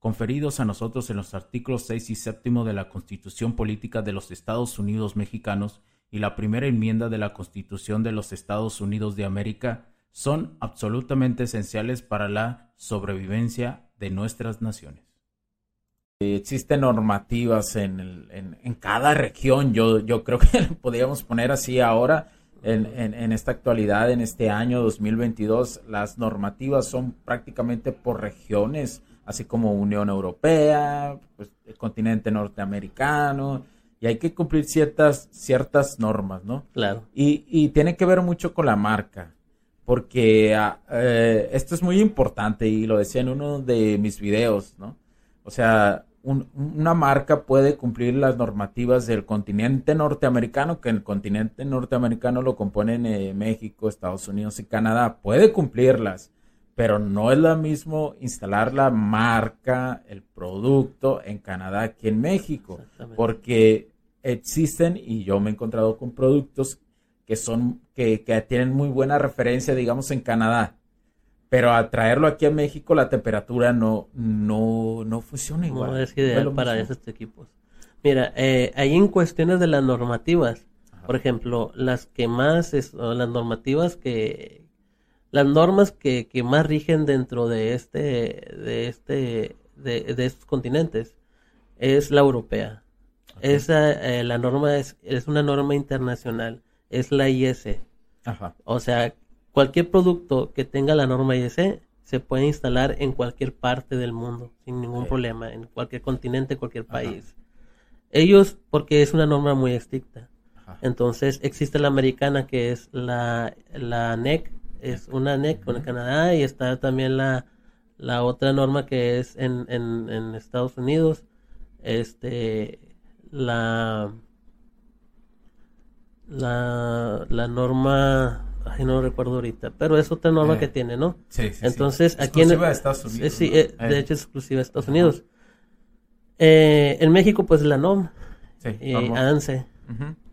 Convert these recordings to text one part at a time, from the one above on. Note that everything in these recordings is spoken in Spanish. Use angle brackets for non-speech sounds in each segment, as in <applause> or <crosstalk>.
conferidos a nosotros en los artículos 6 y 7 de la Constitución Política de los Estados Unidos Mexicanos y la primera enmienda de la Constitución de los Estados Unidos de América son absolutamente esenciales para la sobrevivencia de nuestras naciones. Existen normativas en, en, cada región, yo, yo creo que <laughs> podríamos poner así ahora, en, en, esta actualidad, en este año 2022, las normativas son prácticamente por regiones así como Unión Europea, pues, el continente norteamericano, y hay que cumplir ciertas, ciertas normas, ¿no? Claro. Y, y tiene que ver mucho con la marca, porque ah, eh, esto es muy importante y lo decía en uno de mis videos, ¿no? O sea, una marca puede cumplir las normativas del continente norteamericano, que el continente norteamericano lo componen eh, México, Estados Unidos y Canadá, puede cumplirlas pero no es lo mismo instalar la marca, el producto en Canadá que en México, porque existen y yo me he encontrado con productos que son que, que, tienen muy buena referencia, digamos, en Canadá, pero al traerlo aquí a México la temperatura no no no funciona igual. No es ideal para esos equipos. Mira, eh, ahí en cuestiones de las normativas, por ejemplo, las que más es, las normativas que las normas que, que más rigen dentro de este, de este, de, de estos continentes es la europea. Esa, eh, la norma es, es una norma internacional, es la IS. Ajá. O sea, cualquier producto que tenga la norma IS se puede instalar en cualquier parte del mundo sin ningún problema, en cualquier continente, cualquier país. Ellos, porque es una norma muy estricta. Entonces existe la americana que es la, la NEC, es una NEC con Canadá y está también la, la otra norma que es en, en, Estados Unidos, este, la, la, la norma, ay, no recuerdo ahorita, pero es otra norma eh, que tiene, ¿no? Sí, sí. Entonces, aquí en Estados Unidos. sí, eh, de hecho es exclusiva de Estados Unidos. Eh, en México, pues la NOM y ANSE.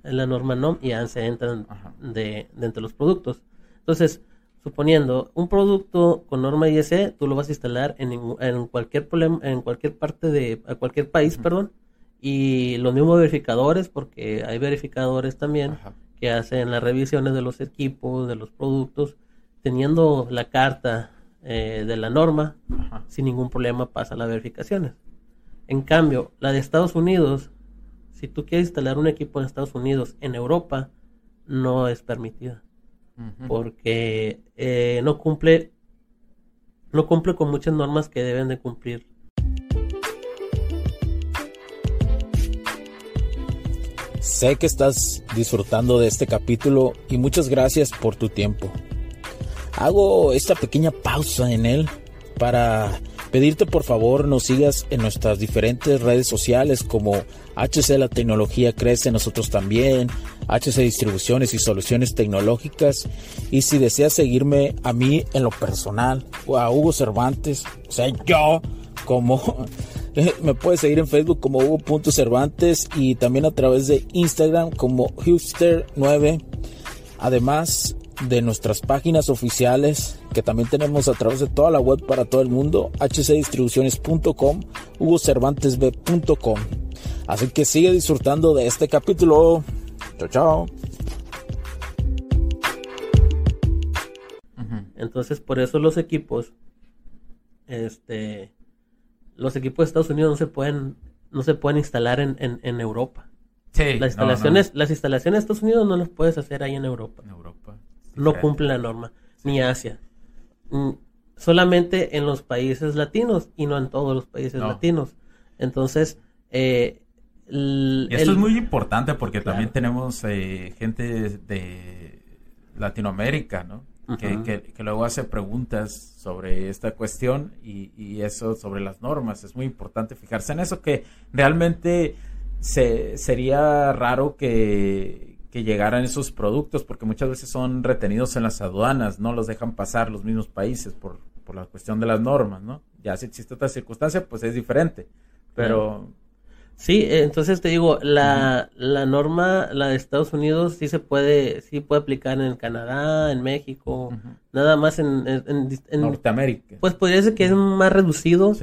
En la norma NOM y ANSE entran de, de entre los productos. Entonces, suponiendo un producto con norma ISE, tú lo vas a instalar en, en cualquier problema, en cualquier parte de, a cualquier país, perdón, y los mismos verificadores, porque hay verificadores también que hacen las revisiones de los equipos, de los productos, teniendo la carta eh, de la norma, sin ningún problema pasa las verificaciones. En cambio, la de Estados Unidos, si tú quieres instalar un equipo en Estados Unidos, en Europa, no es permitida porque eh, no cumple no cumple con muchas normas que deben de cumplir. Sé que estás disfrutando de este capítulo y muchas gracias por tu tiempo. Hago esta pequeña pausa en él para pedirte por favor nos sigas en nuestras diferentes redes sociales como HC La Tecnología Crece, nosotros también, HC Distribuciones y Soluciones Tecnológicas. Y si deseas seguirme a mí en lo personal, o a Hugo Cervantes, o yo, como <laughs> me puedes seguir en Facebook como Hugo.cervantes y también a través de Instagram como Hipster9. Además de nuestras páginas oficiales que también tenemos a través de toda la web para todo el mundo, hcdistribuciones.com, hugocervantesb.com. Así que sigue disfrutando de este capítulo. Chao, chao. Entonces, por eso los equipos, este, los equipos de Estados Unidos no se pueden, no se pueden instalar en, en, Europa. Sí, las instalaciones, las instalaciones de Estados Unidos no las puedes hacer ahí en Europa. En Europa. No cumple la norma, ni Asia. Mm, solamente en los países latinos y no en todos los países latinos. Entonces, eh, y esto es muy importante porque también tenemos eh, gente de Latinoamérica, ¿no? que, luego hace preguntas sobre esta cuestión y, eso sobre las normas. Es muy importante fijarse en eso, que realmente se, sería raro que, que llegaran esos productos porque muchas veces son retenidos en las aduanas, no los dejan pasar los mismos países por, por la cuestión de las normas, ¿no? Ya si existe otra circunstancia, pues es diferente. Pero... Sí, eh, entonces te digo, la, la norma, la de Estados Unidos, sí se puede, sí puede aplicar en Canadá, en México, nada más en, Norteamérica. Pues podría ser que es más reducido,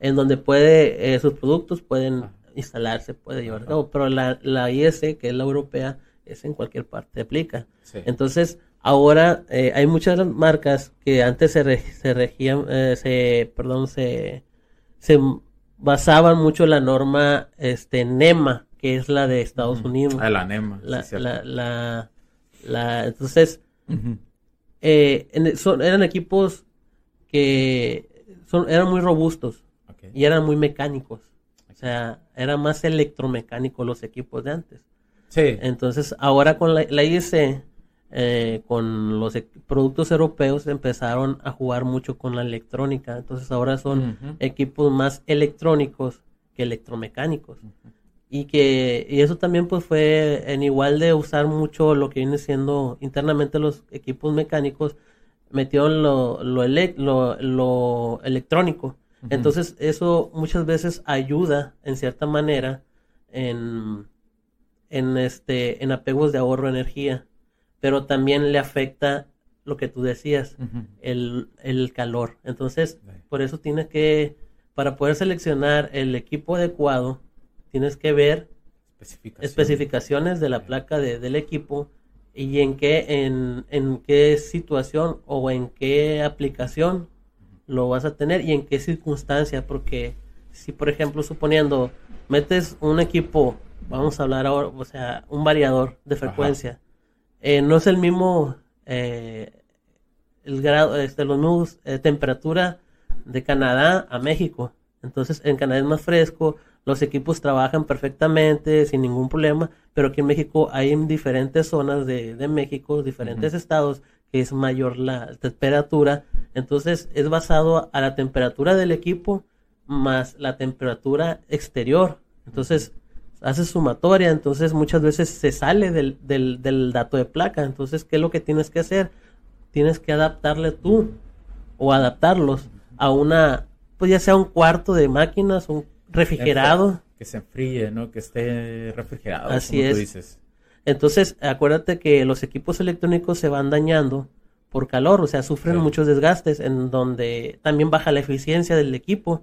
en donde puede, eh, sus productos pueden instalarse, puede llevar pero la, la IS, que es la europea, es en cualquier parte aplica. Entonces, ahora eh, hay muchas marcas que antes se, se regían, se, perdón, se, se basaban mucho la norma este NEMA, que es la de Estados Unidos. Ah, la NEMA. La, la, la, entonces, eh, eran equipos que son, eran muy robustos y eran muy mecánicos. O sea, eran más electromecánicos los equipos de antes. Sí. Entonces, ahora con la, la IEC eh, con los e-, productos europeos empezaron a jugar mucho con la electrónica. Entonces ahora son equipos más electrónicos que electromecánicos. Y que y eso también pues fue en igual de usar mucho lo que viene siendo internamente los equipos mecánicos, metieron lo, lo, lo, electrónico. Entonces eso muchas veces ayuda en cierta manera en, en, este, en apegos de ahorro de energía pero también le afecta lo que tú decías, el, calor. Entonces, por eso tienes que, para poder seleccionar el equipo adecuado, tienes que ver especificaciones, de la placa del equipo y en qué, en, en qué situación o en qué aplicación lo vas a tener y en qué circunstancia, porque si por ejemplo suponiendo metes un equipo, vamos a hablar ahora, o sea, un variador de frecuencia, eh, no es el mismo eh, el grado, este, los mismos eh, temperatura de Canadá a México. Entonces, en Canadá es más fresco, los equipos trabajan perfectamente, sin ningún problema, pero aquí en México hay en diferentes zonas de, México, diferentes estados, que es mayor la temperatura. Entonces, es basado a la temperatura del equipo más la temperatura exterior. Entonces, hace sumatoria, entonces muchas veces se sale del, del, dato de placa. Entonces, ¿qué es lo que tienes que hacer? Tienes que adaptarle tú o adaptarlos a una, pues ya sea un cuarto de máquinas, un refrigerado. Que se enfríe, ¿no? Que esté refrigerado. Así es. dices. Entonces, acuérdate que los equipos electrónicos se van dañando por calor, o sea, sufren muchos desgastes, en donde también baja la eficiencia del equipo.